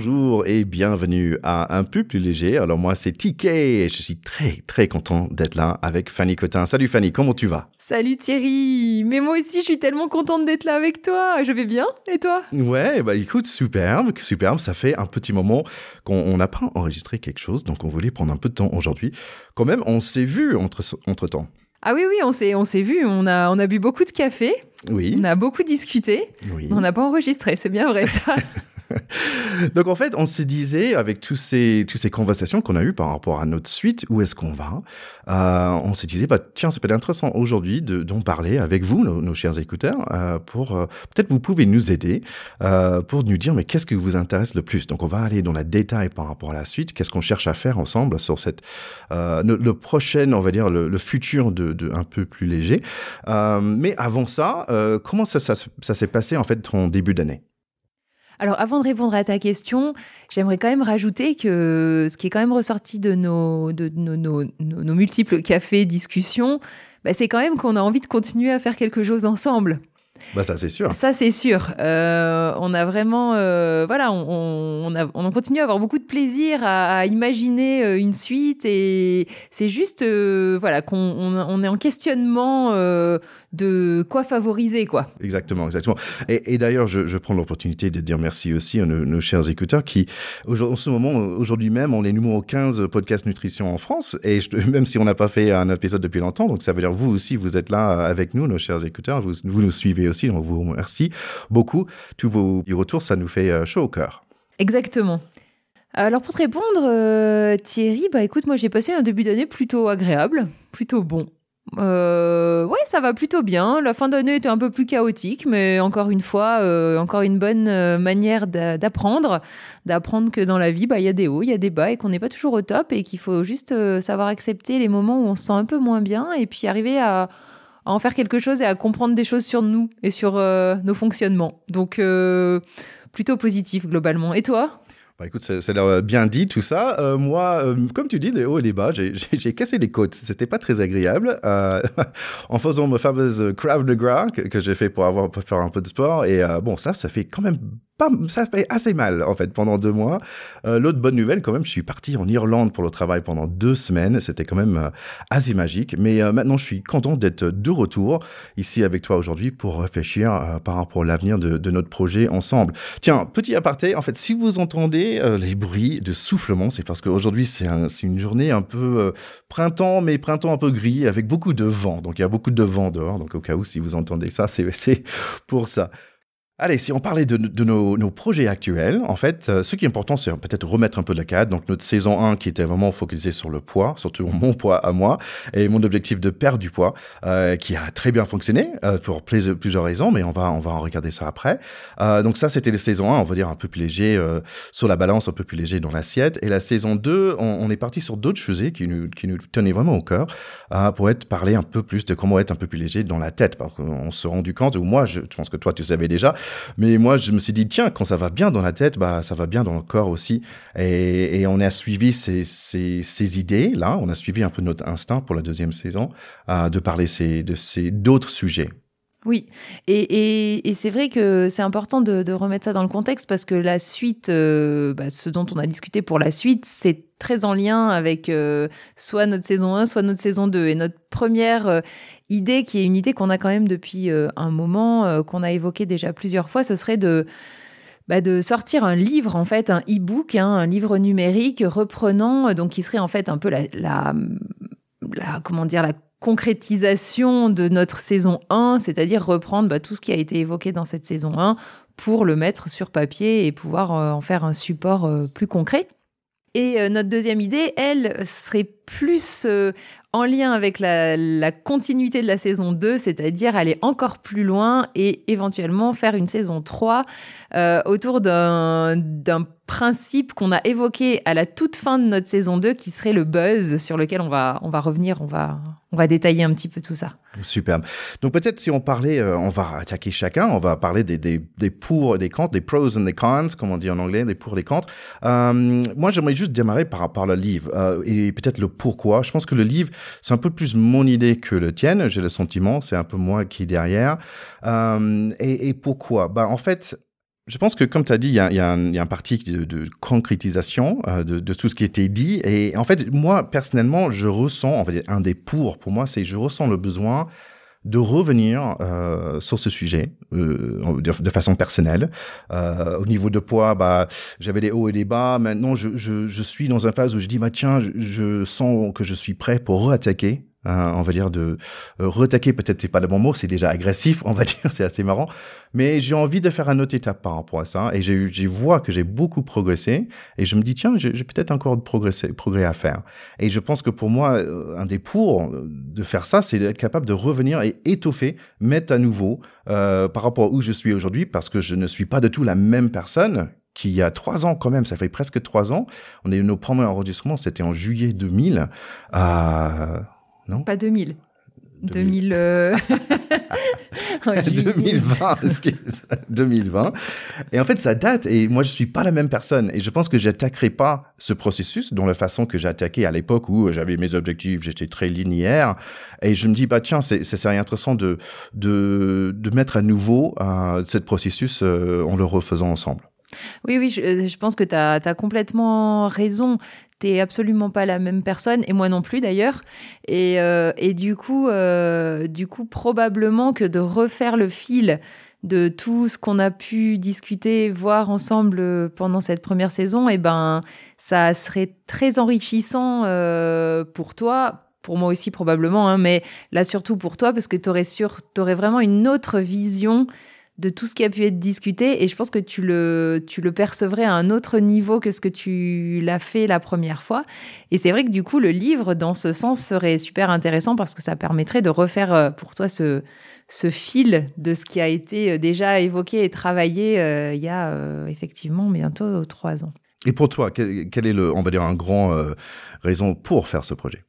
Bonjour et bienvenue à Un peu plus léger. Alors moi c'est TK et je suis très très content d'être là avec Fanny Cotin. Salut Fanny, comment tu vas? Salut Thierry, mais moi aussi je suis tellement contente d'être là avec toi. Je vais bien et toi? Ouais, bah écoute, superbe, superbe. Ça fait un petit moment qu'on n'a pas enregistré quelque chose, donc on voulait prendre un peu de temps aujourd'hui. Quand même, on s'est vu entre, entre temps. Ah oui, oui, on s'est, on s'est vu, on a, on a bu beaucoup de café, Oui. on a beaucoup discuté, Oui. on n'a pas enregistré, c'est bien vrai ça. Donc en fait, on se disait avec tous ces, toutes ces conversations qu'on a eues par rapport à notre suite, où est-ce qu'on va euh, On se disait, bah, tiens, ça peut être intéressant aujourd'hui de- d'en parler avec vous, nos, chers écouteurs, euh, pour euh, peut-être vous pouvez nous aider euh, pour nous dire, mais qu'est-ce qui vous intéresse le plus? Donc on va aller dans la détail par rapport à la suite. Qu'est-ce qu'on cherche à faire ensemble sur cette euh, le, le prochain, on va dire le, le futur de, de un peu plus léger. Euh, mais avant ça, comment ça, ça, ça s'est passé en fait ton début d'année? Alors, avant de répondre à ta question, j'aimerais quand même rajouter que ce qui est quand même ressorti de nos, de nos, nos- nos- nos multiples cafés, discussions, bah, c'est quand même qu'on a envie de continuer à faire quelque chose ensemble. Bah ça c'est sûr. Ça, c'est sûr. Euh, on a vraiment, euh, voilà, on, on, on a, on continue à avoir beaucoup de plaisir à, à imaginer euh, une suite et c'est juste, euh, voilà, qu'on on, on est en questionnement de quoi favoriser, quoi. Exactement, exactement. Et, et d'ailleurs, je, je prends l'opportunité de dire merci aussi à nos, nos chers écouteurs qui, en ce moment, aujourd'hui même, on est numéro 15 podcast nutrition en France. Et je- même si on n'a pas fait un épisode depuis longtemps, donc ça veut dire vous aussi, vous êtes là avec nous, nos chers écouteurs, vous, vous nous suivez aussi, on vous remercie beaucoup. Tous vos retours, ça nous fait euh, chaud au cœur. Exactement. Alors pour te répondre, euh, Thierry, bah écoute, moi j'ai passé un début d'année plutôt agréable, plutôt bon. Euh, ouais, ça va plutôt bien. La fin d'année était un peu plus chaotique, mais encore une fois, euh, encore une bonne euh, manière d'a- d'apprendre, d'apprendre que dans la vie, bah il y a des hauts, il y a des bas et qu'on n'est pas toujours au top et qu'il faut juste euh, savoir accepter les moments où on se sent un peu moins bien et puis arriver à, en faire quelque chose et à comprendre des choses sur nous et sur nos fonctionnements. Donc plutôt positif globalement. Et toi? Bah écoute, a l'air bien dit tout ça. Euh, moi, euh, comme tu dis, les hauts et les bas, j'ai- cassé des côtes. C'était pas très agréable euh, en faisant ma fameuse Krav de Gras que, que j'ai fait pour avoir pour faire un peu de sport. Et euh, bon, ça, ça fait quand même pas, ça fait assez mal en fait pendant deux mois. Euh, L'autre bonne nouvelle, quand même, je suis parti en Irlande pour le travail pendant deux semaines. C'était quand même euh, assez magique. Mais euh, maintenant, je suis content d'être de retour ici avec toi aujourd'hui pour réfléchir par rapport à l'avenir de, notre projet ensemble. Tiens, petit aparté, en fait, si vous entendez les bruits de soufflement, c'est parce qu'aujourd'hui, c'est un- une journée un peu printemps, mais printemps un peu gris, avec beaucoup de vent. Donc, il y a beaucoup de vent dehors. Donc, au cas où, si vous entendez ça, c'est pour ça. Allez, si on parlait de, de nos, nos projets actuels, en fait, euh, ce qui est important, c'est peut-être remettre un peu de la cadre. Donc, notre saison 1 qui était vraiment focalisée sur le poids, surtout mon poids à moi, et mon objectif de perdre du poids, euh, qui a très bien fonctionné euh, pour plusieurs raisons, mais on va, on va en regarder ça après. Euh, donc, ça, c'était la saison 1, on va dire un peu plus léger euh, sur la balance, un peu plus léger dans l'assiette. Et la saison 2, on, on est parti sur d'autres sujets qui nous, qui nous tenaient vraiment au cœur euh, pour être parler un peu plus de comment être un peu plus léger dans la tête. Parce qu'on s'est rendu compte, ou moi, je, je pense que toi, tu savais déjà, mais moi, je me suis dit, tiens, quand ça va bien dans la tête, bah, ça va bien dans le corps aussi. Et, et on a suivi ces, ces, ces idées, là. On a suivi un peu notre instinct pour la deuxième saison, euh, de parler ces, de ces d'autres sujets. Oui, et, c'est vrai que c'est important de, remettre ça dans le contexte parce que la suite, euh, bah, ce dont on a discuté pour la suite, c'est très en lien avec euh, soit notre saison 1, soit notre saison 2. Et notre première euh, idée, qui est une idée qu'on a quand même depuis un moment, qu'on a évoquée déjà plusieurs fois, ce serait de bah, sortir un livre, en fait, un e-book, hein, un livre numérique reprenant, donc qui serait en fait un peu la, la- comment dire, la concrétisation de notre saison 1, c'est-à-dire reprendre bah, tout ce qui a été évoqué dans cette saison 1 pour le mettre sur papier et pouvoir euh, en faire un support euh, plus concret. Et euh, notre deuxième idée, elle, serait plus en lien avec la, continuité de la saison 2, c'est-à-dire aller encore plus loin et éventuellement faire une saison 3 euh, autour d'un principe qu'on a évoqué à la toute fin de notre saison 2 qui serait le buzz sur lequel on va, on va revenir, on va, on va détailler un petit peu tout ça. Superbe. Donc peut-être si on parlait, euh, on va attaquer chacun, on va parler des, des, des pour et des contre, des pros and des cons, comme on dit en anglais, des pour et des contre. Euh, moi, j'aimerais juste démarrer par, par le livre euh, et peut-être le pourquoi. Je pense que le livre, c'est un peu plus mon idée que le tien, j'ai le sentiment, c'est un peu moi qui est derrière. Et, et, pourquoi? Ben, En fait, je pense que, comme tu as dit, il y, a un parti de, concrétisation euh, de, de, tout ce qui était dit. Et en fait, moi, personnellement, je ressens, en fait, un des pour, pour moi, c'est je ressens le besoin de revenir euh, sur ce sujet euh, de, façon personnelle. Euh, au niveau de poids, bah, j'avais des hauts et des bas. Maintenant, je, je, je, suis dans une phase où je dis, bah, tiens, je, je sens que je suis prêt pour reattaquer Hein, on va dire de euh, retaquer. Peut-être c'est pas le bon mot c'est déjà agressif on va dire c'est assez marrant. Mais j'ai envie de faire un autre étape par rapport à ça. Et j'ai vois que j'ai beaucoup progressé. Et je me dis tiens j'ai peut-être encore de progresser, progrès à faire. Et je pense que pour moi euh, un des pour de faire ça c'est d'être capable de revenir et étoffer mettre à nouveau euh, par rapport à où je suis aujourd'hui parce que je ne suis pas de tout la même personne qu'il y a trois ans quand même, ça fait presque trois ans. On a eu nos premiers enregistrements, c'était en juillet 2000. Euh, non Pas 2000. 2000. 2020, 2020. Et en fait, ça date. Et moi, je suis pas la même personne. Et je pense que j'attaquerai pas ce processus dans la façon que j'ai attaqué à l'époque où j'avais mes objectifs, j'étais très linéaire. Et je me dis, bah tiens, c'est serait intéressant de, de, de mettre à nouveau euh, ce processus euh, en le refaisant ensemble. Oui, oui, je, euh, pense que tu as, as, complètement raison t'es absolument pas la même personne et moi non plus d'ailleurs. Et, euh, et du coup euh, du coup probablement que de refaire le fil de tout ce qu'on a pu discuter voir ensemble pendant cette première saison et eh ben ça serait très enrichissant euh, pour toi pour moi aussi probablement hein, mais là surtout pour toi parce que tu aurais, aurais vraiment une autre vision de tout ce qui a pu être discuté et je pense que tu le, tu le percevrais à un autre niveau que ce que tu l'as fait la première fois. Et c'est vrai que du coup, le livre, dans ce sens, serait super intéressant parce que ça permettrait de refaire euh, pour toi ce, ce fil de ce qui a été euh, déjà évoqué et travaillé euh, il y a effectivement bientôt trois ans. Et pour toi, quel, est le, on va dire, un grand raison pour faire ce projet?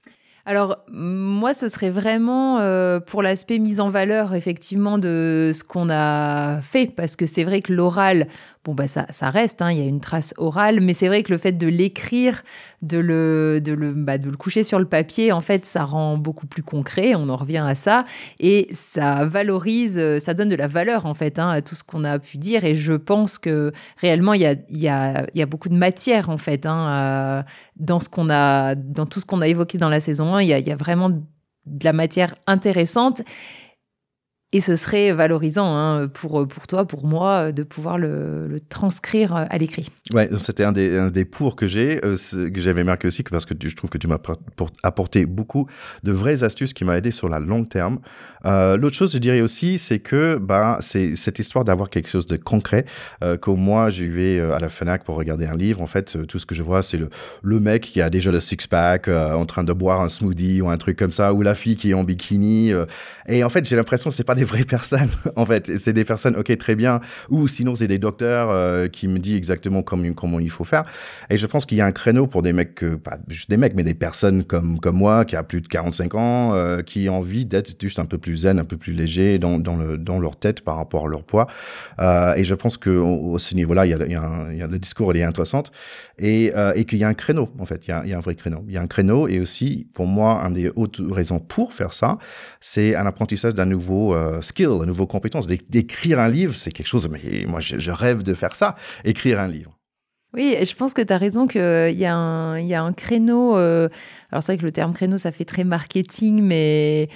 Alors, moi, ce serait vraiment euh, pour l'aspect mise en valeur, effectivement, de ce qu'on a fait, parce que c'est vrai que l'oral, bon, bah, ça, reste, hein, il y a une trace orale, mais c'est vrai que le fait de l'écrire, de le, de, le, bah, de le coucher sur le papier, en fait, ça rend beaucoup plus concret, on en revient à ça, et ça valorise, ça donne de la valeur, en fait, hein, à tout ce qu'on a pu dire, et je pense que réellement, il y a, y, a, y a beaucoup de matière, en fait, hein, dans, ce qu'on a, dans tout ce qu'on a évoqué dans la saison 1, il y a, y a vraiment de la matière intéressante. Et ce serait valorisant hein, pour, pour toi, pour moi, de pouvoir le, transcrire à l'écrit. Ouais, c'était un des, un des pour que j'ai, euh, que j'avais marqué aussi, parce que je trouve que tu m'as apporté beaucoup de vraies astuces qui m'ont aidé sur la longue terme. Euh, L'autre chose, je dirais aussi, c'est que bah, c'est cette histoire d'avoir quelque chose de concret. Euh, comme moi, je vais euh, à la Fnac pour regarder un livre. En fait, euh, tout ce que je vois, c'est le, le mec qui a déjà le six-pack en train de boire un smoothie ou un truc comme ça, ou la fille qui est en bikini. et en fait, j'ai l'impression que c'est pas des vraies personnes, en fait. C'est des personnes, ok, très bien. Ou sinon, c'est des docteurs euh, qui me disent exactement comment, comment il faut faire. Et je pense qu'il y a un créneau pour des mecs, pas juste des mecs, mais des personnes comme, comme moi, qui a plus de 45 ans, euh, qui ont envie d'être juste un peu plus zen, un peu plus léger dans, dans, le, dans leur tête par rapport à leur poids. Euh, et je pense que au, ce niveau-là, il il y a, le discours, il est intéressant. Et, et qu'il y a un créneau, en fait. Il y, a, y a un vrai créneau. Il y a un créneau. Et aussi, pour moi, un des autres raisons pour faire ça, c'est un apprentissage d'un nouveau euh, skill, une nouvelle compétence. D'écrire un livre, c'est quelque chose, mais moi, je, rêve de faire ça, écrire un livre. Oui, je pense que tu as raison qu'il y, a un, y a un créneau. Euh, alors, c'est vrai que le terme créneau, ça fait très marketing, mais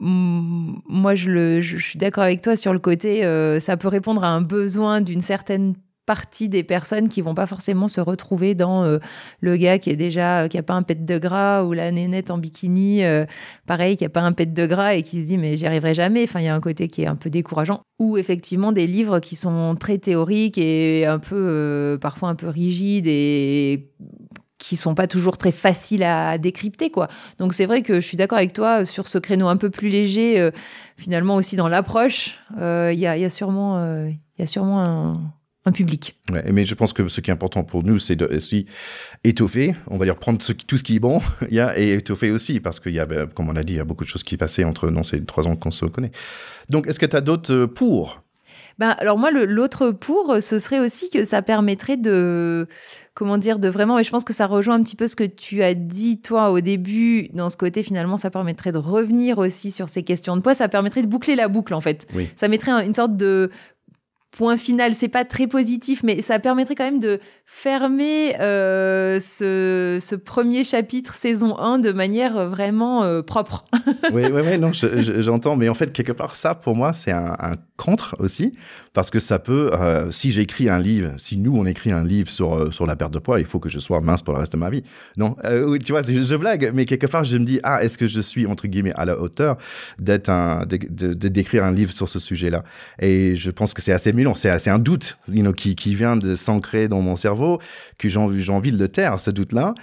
moi, je, le, je, suis d'accord avec toi sur le côté, euh, ça peut répondre à un besoin d'une certaine partie des personnes qui vont pas forcément se retrouver dans euh, le gars qui est déjà euh, qui a pas un pet de gras ou la nénette en bikini euh, pareil qui a pas un pet de gras et qui se dit mais j'y arriverai jamais. Enfin il y a un côté qui est un peu décourageant. Ou effectivement des livres qui sont très théoriques et un peu parfois un peu rigides et qui sont pas toujours très faciles à décrypter quoi. Donc c'est vrai que je suis d'accord avec toi sur ce créneau un peu plus léger finalement aussi dans l'approche, il y, y, a, sûrement il y a sûrement un, un public. Ouais, mais je pense que ce qui est important pour nous, c'est de aussi étoffer, on va dire prendre ce, tout ce qui est bon, y a, et étoffer aussi, parce qu'il y a, ben, comme on a dit, il y a beaucoup de choses qui passaient entre dans ces trois ans qu'on se connaît. Donc, est-ce que tu as d'autres pour? Ben, alors moi, l'autre pour, ce serait aussi que ça permettrait de, comment dire, de vraiment, et je pense que ça rejoint un petit peu ce que tu as dit toi au début, dans ce côté finalement, ça permettrait de revenir aussi sur ces questions de poids, ça permettrait de boucler la boucle en fait. Oui. Ça mettrait une sorte de point final, c'est pas très positif, mais ça permettrait quand même de fermer euh, ce, ce, premier chapitre saison 1 de manière vraiment euh, propre. oui, oui, oui, non, j'entends, mais en fait, quelque part, ça, pour moi, c'est un, un, contre aussi, parce que ça peut, euh, si j'écris un livre, si nous, on écrit un livre sur, euh, sur la perte de poids, il faut que je sois mince pour le reste de ma vie. Non, euh, tu vois, je, blague, mais quelque part, je me dis, ah, est-ce que je suis, entre guillemets, à la hauteur d'être un, de, d'écrire un livre sur ce sujet-là? Et je pense que c'est assez mûlant, c'est assez un doute you know, qui, qui vient de s'ancrer dans mon cerveau, que j'ai envie, de le taire, ce doute-là,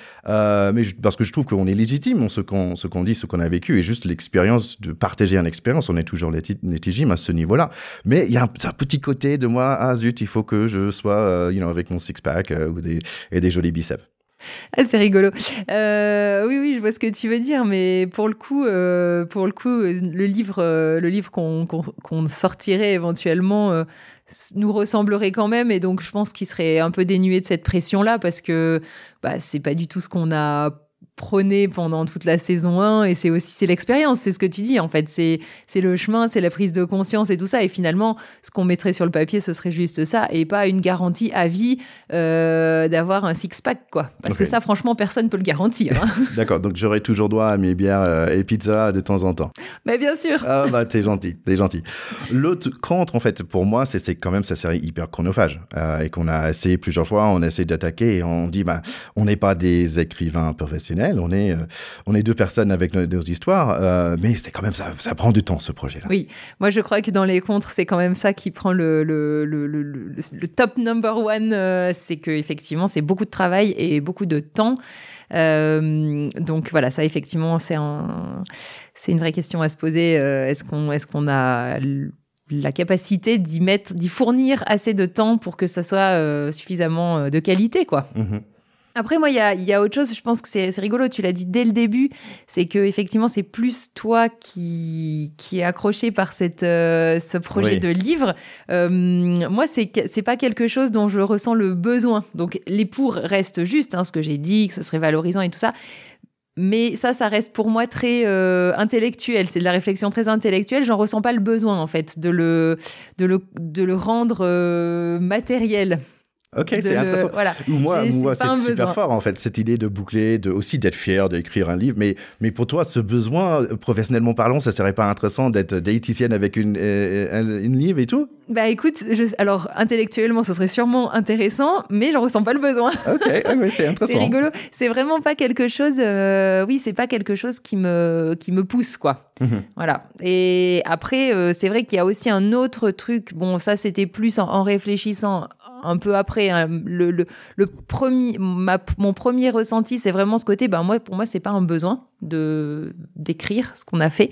mais parce que je trouve qu'on est légitime, ce qu'on ce dit, ce qu'on a vécu, et juste l'expérience de partager une expérience, on est toujours légitime à ce niveau-là. Mais il y a un, un, petit côté de moi, ah zut, il faut que je sois, euh, you know, avec mon six-pack euh, des, et des jolis biceps. Ah, c'est rigolo. Euh, oui, oui, je vois ce que tu veux dire, mais pour le coup, euh, pour le coup, le livre, le livre qu'on qu qu sortirait éventuellement nous ressemblerait quand même, et donc je pense qu'il serait un peu dénué de cette pression-là parce que bah, c'est pas du tout ce qu'on a prôné pendant toute la saison 1 et c'est aussi c'est l'expérience c'est ce que tu dis en fait. C'est c'est le chemin c'est la prise de conscience et tout ça. Et finalement ce qu'on mettrait sur le papier ce serait juste ça et pas une garantie à vie euh, d'avoir un six pack quoi. Parce okay. que ça franchement personne peut le garantir hein. d'accord donc j'aurai toujours droit à mes bières euh, et pizza de temps en temps. Mais bien sûr. Ah bah t'es gentil t'es gentil. L'autre contre en fait pour moi c'est c'est quand même sa série hyper chronophage euh, et qu'on a essayé plusieurs fois on essaie d'attaquer et on dit bah on n'est pas des écrivains professionnels on est, euh, on est deux personnes avec nos, nos histoires, euh, mais c'est quand même ça, ça prend du temps ce projet-là. Oui, moi je crois que dans les contres, c'est quand même ça qui prend le, le, le, le top number one, euh, c'est que effectivement c'est beaucoup de travail et beaucoup de temps. Euh, donc voilà, ça effectivement c'est un, c'est une vraie question à se poser. Est-ce qu'on, est-ce qu'on a la capacité d'y mettre, d'y fournir assez de temps pour que ça soit euh, suffisamment de qualité, quoi? Mm -hmm. Après, moi, il y a, y a, autre chose, je pense que c'est rigolo, tu l'as dit dès le début, c'est que effectivement, c'est plus toi qui, qui est accroché par cette, euh, ce projet oui. de livre. Euh, moi, c'est pas quelque chose dont je ressens le besoin. Donc, les pour restent justes, hein, ce que j'ai dit, que ce serait valorisant et tout ça. Mais ça, ça reste pour moi très euh, intellectuel. C'est de la réflexion très intellectuelle. J'en ressens pas le besoin, en fait, de le, de le, de le rendre euh, matériel. Ok, c'est intéressant. Voilà. Moi, moi c'est super besoin. fort en fait cette idée de boucler, de aussi d'être fier d'écrire un livre. Mais mais pour toi, ce besoin, professionnellement parlant, ça serait pas intéressant d'être diététicienne avec une euh, une livre et tout? Bah écoute, je, alors intellectuellement, ce serait sûrement intéressant, mais j'en ressens pas le besoin. Ok, okay c'est intéressant. c'est rigolo. C'est vraiment pas quelque chose. Euh, oui, c'est pas quelque chose qui me qui me pousse quoi. -hmm. Voilà. Et après, euh, c'est vrai qu'il y a aussi un autre truc. Bon, ça c'était plus en, en réfléchissant un peu après. Hein, le, premier, mon premier ressenti, c'est vraiment ce côté. Ben moi, pour moi, c'est pas un besoin de d'écrire ce qu'on a fait.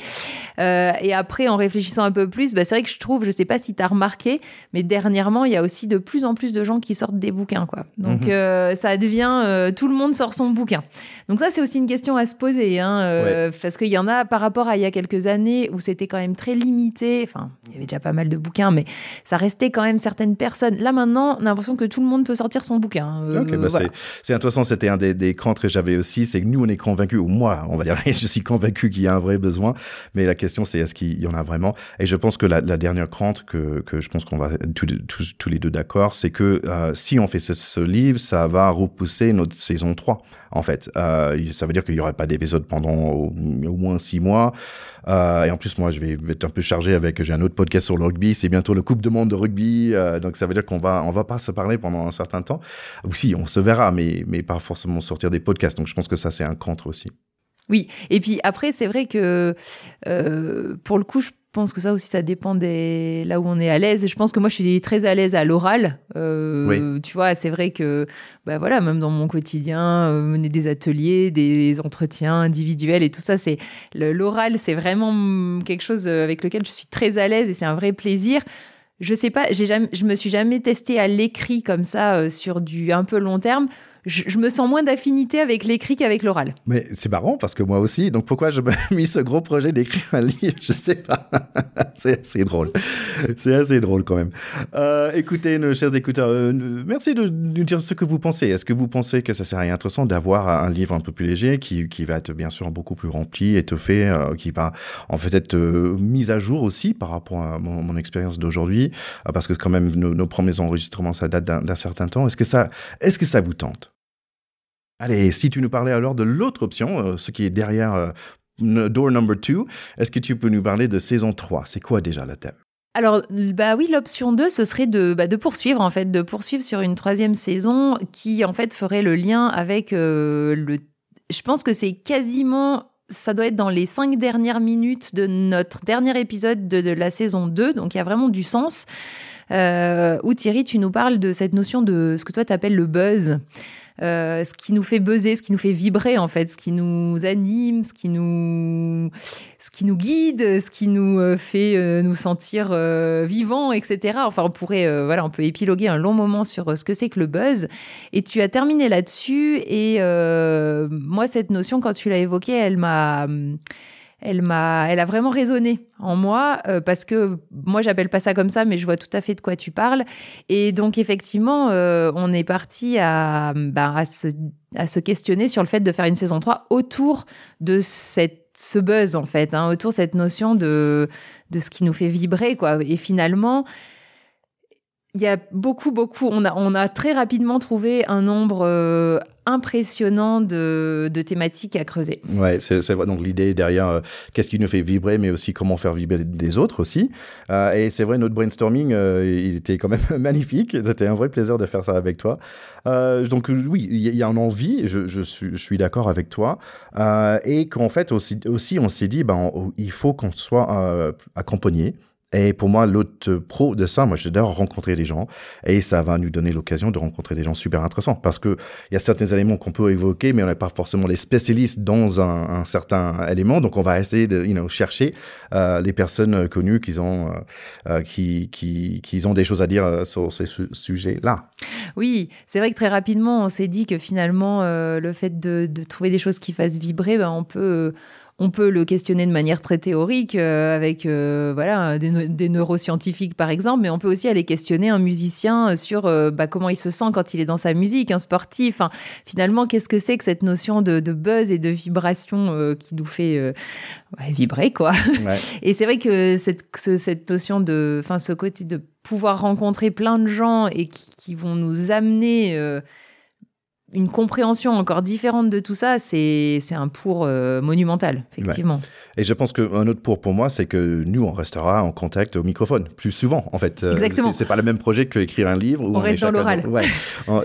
Euh, et après, en réfléchissant un peu plus, ben, c'est vrai que je trouve, je sais pas si tu as remarqué, mais dernièrement, il y a aussi de plus en plus de gens qui sortent des bouquins, quoi. Donc, Mhm. euh, ça devient euh, tout le monde sort son bouquin. Donc ça, c'est aussi une question à se poser, hein, parce qu'il y en a par rapport à il y a quelques années où c'était quand même très limité. Enfin, il y avait déjà pas mal de bouquins, mais ça restait quand même certaines personnes. Là maintenant, on a l'impression que tout le monde peut sortir son bouquin. Euh, Ok, bah voilà. c'est- intéressant. C'était un des, des craintes que j'avais aussi. C'est que nous, on est convaincus, ou moi, on je suis convaincu qu'il y a un vrai besoin. Mais la question, c'est est-ce qu'il y en a vraiment? Et je pense que la, dernière crainte que, je pense qu'on va tous, les deux d'accord, c'est que euh, si on fait ce, livre, ça va repousser notre saison 3, en fait. Euh, ça veut dire qu'il n'y aurait pas d'épisode pendant au, moins six mois. Euh, et en plus, moi, je vais être un peu chargé avec. J'ai un autre podcast sur le rugby. C'est bientôt le Coupe de Monde de rugby. Donc, ça veut dire qu'on va, on va pas se parler pendant un certain temps. Ou si, on se verra, mais, mais pas forcément sortir des podcasts. Donc, je pense que ça, c'est un contre aussi. Oui, et puis après, c'est vrai que euh, pour le coup, je pense que ça aussi, ça dépend des là où on est à l'aise. Je pense que moi, je suis très à l'aise à l'oral. Euh, Tu vois, c'est vrai que, bah voilà, même dans mon quotidien, euh, mener des ateliers, des entretiens individuels et tout ça, c'est l'oral, c'est vraiment quelque chose avec lequel je suis très à l'aise et c'est un vrai plaisir. Je sais pas, jamais, je me suis jamais testée à l'écrit comme ça euh, sur du un peu long terme je, me sens moins d'affinité avec l'écrit qu'avec l'oral. Mais c'est marrant parce que moi aussi, donc pourquoi je me mis ce gros projet d'écrire un livre Je sais pas. c'est assez drôle. C'est assez drôle quand même. Euh, écoutez, nos chers écouteurs, euh, merci de nous dire ce que vous pensez. Est-ce que vous pensez que ça serait intéressant d'avoir un livre un peu plus léger qui, qui va être bien sûr beaucoup plus rempli, étoffé, euh, qui va en fait être mis à jour aussi par rapport à mon, expérience d'aujourd'hui? Parce que quand même, nos, nos premiers enregistrements, ça date d'un certain temps. Est-ce que est-ce que ça vous tente? Allez, si tu nous parlais alors de l'autre option, euh, ce qui est derrière euh, Door Number 2, est-ce que tu peux nous parler de saison 3 C'est quoi déjà le thème? Alors, bah oui, l'option 2, ce serait de, bah, de poursuivre, en fait, de poursuivre sur une troisième saison qui, en fait, ferait le lien avec euh, le. Je pense que c'est quasiment. Ça doit être dans les cinq dernières minutes de notre dernier épisode de, de la saison 2, donc il y a vraiment du sens. où Thierry, tu nous parles de cette notion de ce que toi tu appelles le buzz. Euh, ce qui nous fait buzzer, ce qui nous fait vibrer en fait, ce qui nous anime, ce qui nous, ce qui nous guide, ce qui nous euh, fait euh, nous sentir vivants, etc. Enfin, on pourrait, voilà, on peut épiloguer un long moment sur ce que c'est que le buzz. Et tu as terminé là-dessus. Et moi, cette notion, quand tu l'as évoquée, elle m'a elle m'a, elle a vraiment résonné en moi euh, parce que moi j'appelle pas ça comme ça, mais je vois tout à fait de quoi tu parles. Et donc effectivement, euh, on est parti à, bah, à, se, à se questionner sur le fait de faire une saison 3 autour de cette ce buzz en fait, hein, autour de cette notion de, de ce qui nous fait vibrer quoi. Et finalement, il y a beaucoup, beaucoup. On a, très rapidement trouvé un nombre euh, impressionnant de, thématiques à creuser. Ouais, c'est vrai. Donc l'idée derrière, euh, qu'est-ce qui nous fait vibrer, mais aussi comment faire vibrer des autres aussi. Euh, et c'est vrai, notre brainstorming, il était quand même magnifique. C'était un vrai plaisir de faire ça avec toi. donc oui, il y, a une envie. Je, suis, d'accord avec toi. et qu'en fait aussi, aussi on s'est dit, ben, il faut qu'on soit accompagné. Et pour moi, l'autre pro de ça, moi, j'adore rencontrer des gens et ça va nous donner l'occasion de rencontrer des gens super intéressants parce que il y a certains éléments qu'on peut évoquer, mais on n'est pas forcément les spécialistes dans un, un, certain élément. Donc, on va essayer de you know, chercher euh, les personnes connues qui ont, euh, euh qui, qui, qui, ont des choses à dire euh, sur ces sujets-là. Oui, c'est vrai que très rapidement, on s'est dit que finalement, euh, le fait de, de, trouver des choses qui fassent vibrer, ben, on peut on peut le questionner de manière très théorique euh, avec euh, voilà des, neuroscientifiques par exemple, mais on peut aussi aller questionner un musicien sur euh, bah, comment il se sent quand il est dans sa musique, un sportif. finalement, qu'est-ce que c'est que cette notion de, buzz et de vibration qui nous fait vibrer quoi? Et c'est vrai que cette, cette notion de, enfin ce côté de pouvoir rencontrer plein de gens et qui, qui vont nous amener une compréhension encore différente de tout ça, c'est un pour euh, monumental, effectivement. Et je pense qu'un autre pour pour moi, c'est que nous, on restera en contact au microphone plus souvent, en fait. Euh, Exactement. c'est pas le même projet qu'écrire un livre. Où on, reste dans l'oral. Ouais.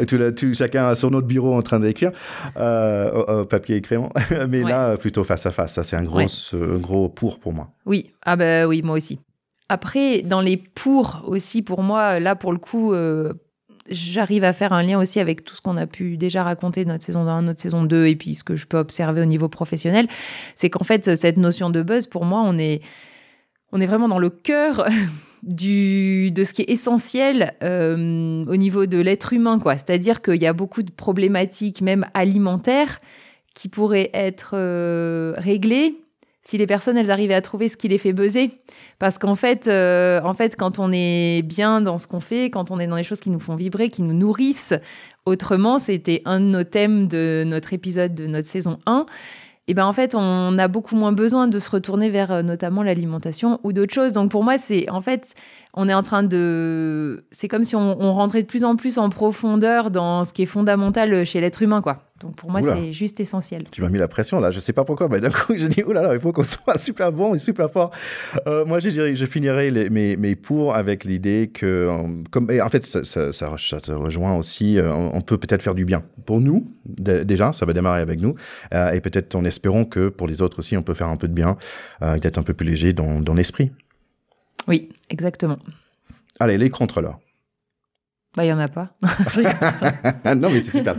tout, chacun sur notre bureau en train d'écrire, euh, papier et crayon. Mais là, plutôt face à face. Ça, c'est un gros, un gros pour pour moi. Oui, ah bah oui, moi aussi. Après, dans les pour aussi, pour moi, là, pour le coup, j'arrive à faire un lien aussi avec tout ce qu'on a pu déjà raconter de notre saison 1, notre saison 2, et puis ce que je peux observer au niveau professionnel, c'est qu'en fait, cette notion de buzz, pour moi, on est, on est vraiment dans le cœur du, de ce qui est essentiel euh, au niveau de l'être humain, quoi. C'est-à-dire qu'il y a beaucoup de problématiques, même alimentaires, qui pourraient être euh, réglées si les personnes elles arrivaient à trouver ce qui les fait buzzer. Parce qu'en fait euh, en fait quand on est bien dans ce qu'on fait quand on est dans les choses qui nous font vibrer qui nous nourrissent autrement c'était un de nos thèmes de notre épisode de notre saison 1 et ben en fait on a beaucoup moins besoin de se retourner vers euh, notamment l'alimentation ou d'autres choses. Donc pour moi c'est en fait on est en train de c'est comme si on, on, rentrait de plus en plus en profondeur dans ce qui est fondamental chez l'être humain quoi donc pour moi, c'est juste essentiel. Tu m'as mis la pression là, je sais pas pourquoi, mais d'un coup, je dis, oh là là, il faut qu'on soit super bon et super fort. Euh, moi, je, dirais, je finirai les, mes, mes pour avec l'idée que, euh, comme, en fait, ça, ça, ça, ça rejoint aussi, euh, on peut peut-être faire du bien. Pour nous, déjà, ça va démarrer avec nous, et peut-être en espérant que pour les autres aussi, on peut faire un peu de bien, d'être un peu plus léger dans, dans l'esprit. Oui, exactement. Allez, les contrôleurs. Bah, il y en a pas. non, mais c'est super.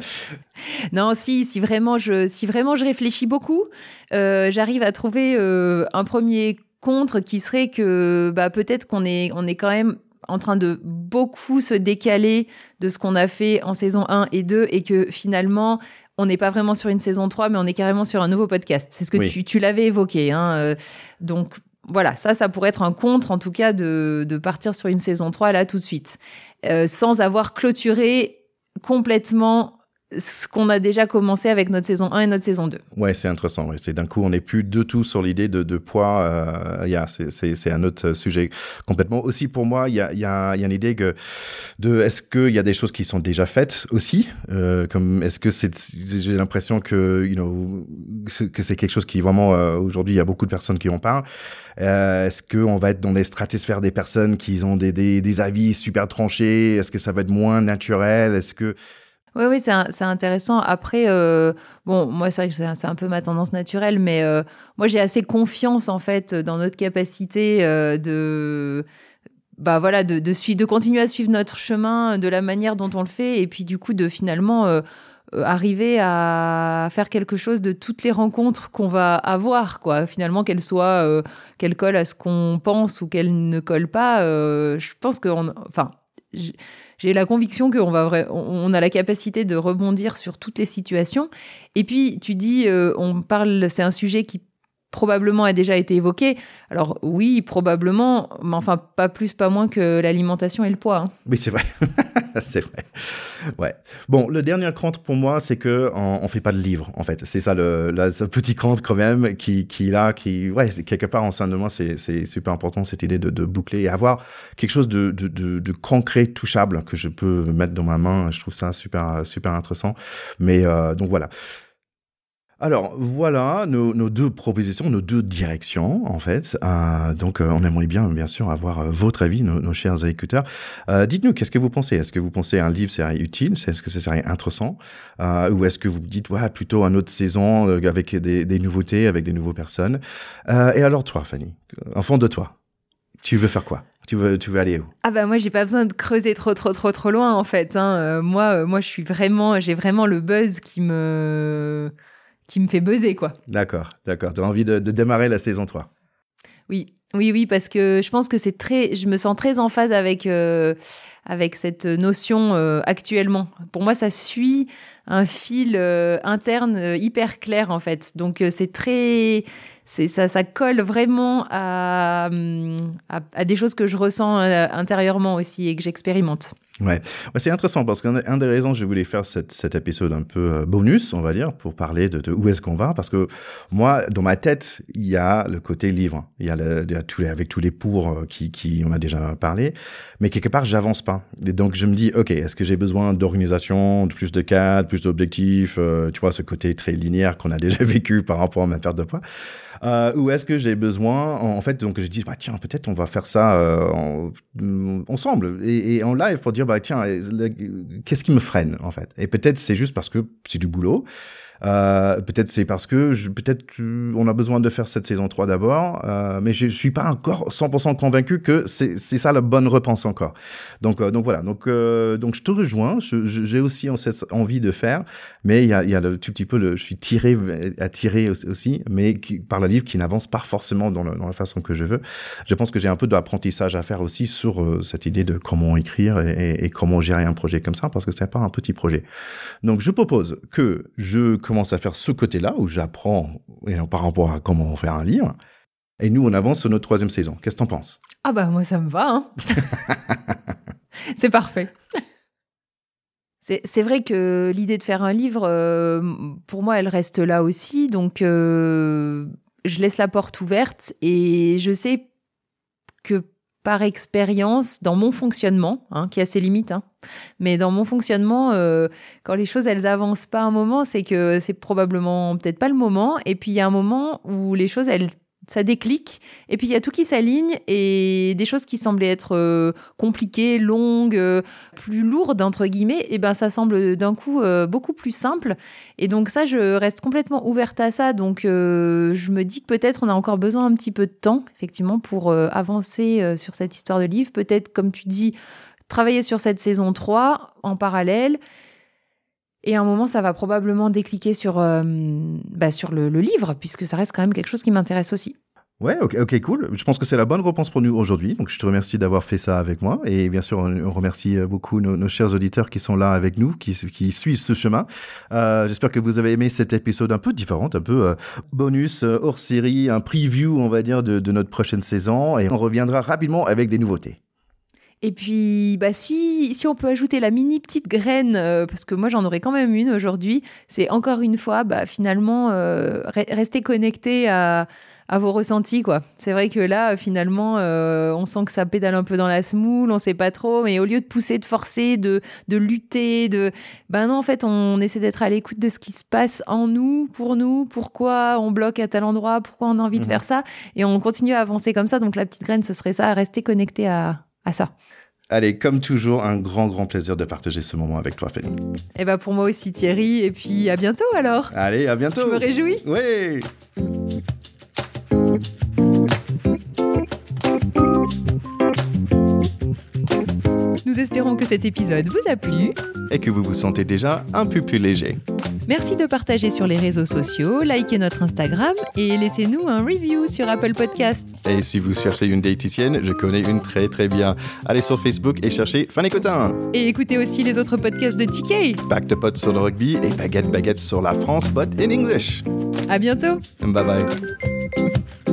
non, si, si vraiment je, si vraiment je réfléchis beaucoup, euh, j'arrive à trouver euh, un premier contre qui serait que bah, peut-être qu'on est, on est quand même en train de beaucoup se décaler de ce qu'on a fait en saison 1 et 2 et que finalement, on n'est pas vraiment sur une saison 3, mais on est carrément sur un nouveau podcast. C'est ce que tu, tu l'avais évoqué. Hein, euh, donc, voilà, ça, ça pourrait être un contre, en tout cas, de, de partir sur une saison 3 là tout de suite, euh, sans avoir clôturé complètement ce qu'on a déjà commencé avec notre saison 1 et notre saison 2. Ouais, c'est intéressant. D'un coup, on n'est plus du tout sur l'idée de, de, poids. Euh, yeah, c'est un autre sujet complètement. Aussi, pour moi, il y a, y, a, y a, une idée que de est-ce qu'il y a des choses qui sont déjà faites aussi euh, Comme est-ce que c'est j'ai l'impression que you know que c'est quelque chose qui vraiment euh, aujourd'hui il y a beaucoup de personnes qui en parlent. Euh, est-ce qu'on va être dans les stratosphères des personnes qui ont des, des, des avis super tranchés? Est-ce que ça va être moins naturel? Est-ce que oui, oui, c'est intéressant. Après, euh, bon, moi, c'est vrai que c'est un peu ma tendance naturelle, mais euh, moi, j'ai assez confiance, en fait, dans notre capacité euh, de bah voilà de, de, de continuer à suivre notre chemin de la manière dont on le fait et puis du coup de finalement arriver à faire quelque chose de toutes les rencontres qu'on va avoir quoi finalement qu'elles soient qu'elles collent à ce qu'on pense ou qu'elles ne collent pas je pense que enfin j'ai la conviction qu'on va on a la capacité de rebondir sur toutes les situations. Et puis tu dis, euh, on parle, c'est un sujet qui probablement a déjà été évoqué. Alors oui, probablement, mais enfin pas plus, pas moins que l'alimentation et le poids. Hein. Oui, c'est vrai. c'est vrai. Ouais. Bon, le dernier compte pour moi, c'est que on, fait pas de livre, en fait. C'est ça le, petit compte quand même qui, qui là, qui, ouais, quelque part en sein de moi, c'est, c'est super important cette idée de, boucler et avoir quelque chose de, de, concret, touchable que je peux mettre dans ma main. Je trouve ça super, super intéressant. Mais euh, donc voilà. Alors voilà nos, deux propositions, nos deux directions en fait. Euh, donc euh, on aimerait bien bien sûr avoir euh, votre avis, nos, chers écouteurs. Dites-nous qu'est-ce que vous pensez? Est-ce que vous pensez un livre serait utile? Est-ce que ça serait intéressant? Ou est-ce que vous dites ouais plutôt une autre saison avec des, des, nouveautés, avec des nouvelles personnes? Et alors toi, Fanny, en fond de toi, tu veux faire quoi? Tu veux, tu veux aller où? Ah bah moi j'ai pas besoin de creuser trop trop trop trop loin en fait. Hein. moi moi je suis vraiment j'ai vraiment le buzz qui me qui me fait buzzer, quoi. D'accord, d'accord. Tu as envie de, de, démarrer la saison 3 Oui, oui, oui, parce que je pense que c'est très. Je me sens très en phase avec, euh, avec cette notion euh, actuellement. Pour moi, ça suit un fil euh, interne hyper clair, en fait. Donc, c'est très. Ça, ça colle vraiment à, à, à, des choses que je ressens intérieurement aussi et que j'expérimente. Ouais, ouais c'est intéressant parce qu'un des raisons je voulais faire cette, cet épisode un peu bonus, on va dire, pour parler de, de où est-ce qu'on va, parce que moi, dans ma tête, il y a le côté livre, il y a, le, avec tous les pour euh, qui, on a déjà parlé, mais quelque part, j'avance pas. Et donc, je me dis, ok, est-ce que j'ai besoin d'organisation, de plus de cadres, plus d'objectifs, euh, tu vois, ce côté très linéaire qu'on a déjà vécu par rapport à ma perte de poids euh, ou est-ce que j'ai besoin, en, fait, donc je dis, bah, tiens, peut-être on va faire ça en, ensemble et, et, en live pour dire, bah, tiens, qu'est-ce qui me freine, en fait? Et peut-être c'est juste parce que c'est du boulot. Euh, peut-être c'est parce que peut-être on a besoin de faire cette saison 3 d'abord, euh, mais je, je suis pas encore 100% convaincu que c'est ça la bonne réponse encore. Donc euh, donc voilà, donc euh, donc je te rejoins, j'ai aussi cette envie de faire, mais il y a, y a le tout petit peu le, je suis tiré attiré aussi, mais qui, par le livre qui n'avance pas forcément dans, le, dans, la façon que je veux. Je pense que j'ai un peu d'apprentissage à faire aussi sur euh, cette idée de comment écrire et, et, et, comment gérer un projet comme ça, parce que c'est pas un petit projet. Donc je propose que je commence à faire ce côté-là où j'apprends par rapport à comment faire un livre. Et nous, on avance sur notre troisième saison. Qu'est-ce que t'en penses? Ah bah moi, ça me va. Hein c'est parfait. C'est vrai que l'idée de faire un livre, euh, pour moi, elle reste là aussi. Donc, euh, je laisse la porte ouverte et je sais que par expérience, dans mon fonctionnement, hein, qui a ses limites, hein, mais dans mon fonctionnement, euh, quand les choses elles avancent pas un moment, c'est que c'est probablement peut-être pas le moment. Et puis il y a un moment où les choses elles ça déclic, et puis il y a tout qui s'aligne, et des choses qui semblaient être euh, compliquées, longues, euh, plus lourdes, entre guillemets, et ben ça semble d'un coup euh, beaucoup plus simple. Et donc ça, je reste complètement ouverte à ça, donc je me dis que peut-être on a encore besoin un petit peu de temps, effectivement, pour avancer sur cette histoire de livre. Peut-être, comme tu dis, travailler sur cette saison 3 en parallèle. Et à un moment, ça va probablement décliquer sur, bah, sur le, livre, puisque ça reste quand même quelque chose qui m'intéresse aussi. Ouais, ok, cool. Je pense que c'est la bonne réponse pour nous aujourd'hui. Donc, je te remercie d'avoir fait ça avec moi. Et bien sûr, on remercie euh, beaucoup nos, chers auditeurs qui sont là avec nous, qui, suivent ce chemin. Euh, J'espère que vous avez aimé cet épisode un peu différent, un peu euh, bonus, euh, hors série, un preview, on va dire, de notre prochaine saison. Et on reviendra rapidement avec des nouveautés. Et puis, bah, si, si on peut ajouter la mini petite graine, parce que moi j'en aurais quand même une aujourd'hui, c'est encore une fois, bah, finalement, rester connecté à, à vos ressentis, quoi. C'est vrai que là, finalement, euh, on sent que ça pédale un peu dans la semoule, on sait pas trop, mais au lieu de pousser, de forcer, de, de lutter, de. Ben non, en fait, on essaie d'être à l'écoute de ce qui se passe en nous, pour nous, pourquoi on bloque à tel endroit, pourquoi on a envie de mhm. faire ça, et on continue à avancer comme ça. Donc la petite graine, ce serait ça, rester connecté à, à ça. Allez, comme toujours, un grand, grand plaisir de partager ce moment avec toi, Fanny. Et eh ben pour moi aussi, Thierry. Et puis à bientôt alors. Allez, à bientôt. Je me réjouis. Oui. Nous espérons que cet épisode vous a plu et que vous vous sentez déjà un peu plus léger. Merci de partager sur les réseaux sociaux, likez notre Instagram et laissez-nous un review sur Apple Podcasts. Et si vous cherchez une diététicienne, je connais une très très bien. Allez sur Facebook et cherchez Fanny Cotin. Et écoutez aussi les autres podcasts de TK. Back to Pot sur le rugby et Baguette Baguette sur la France, but in English. À bientôt. Bye bye.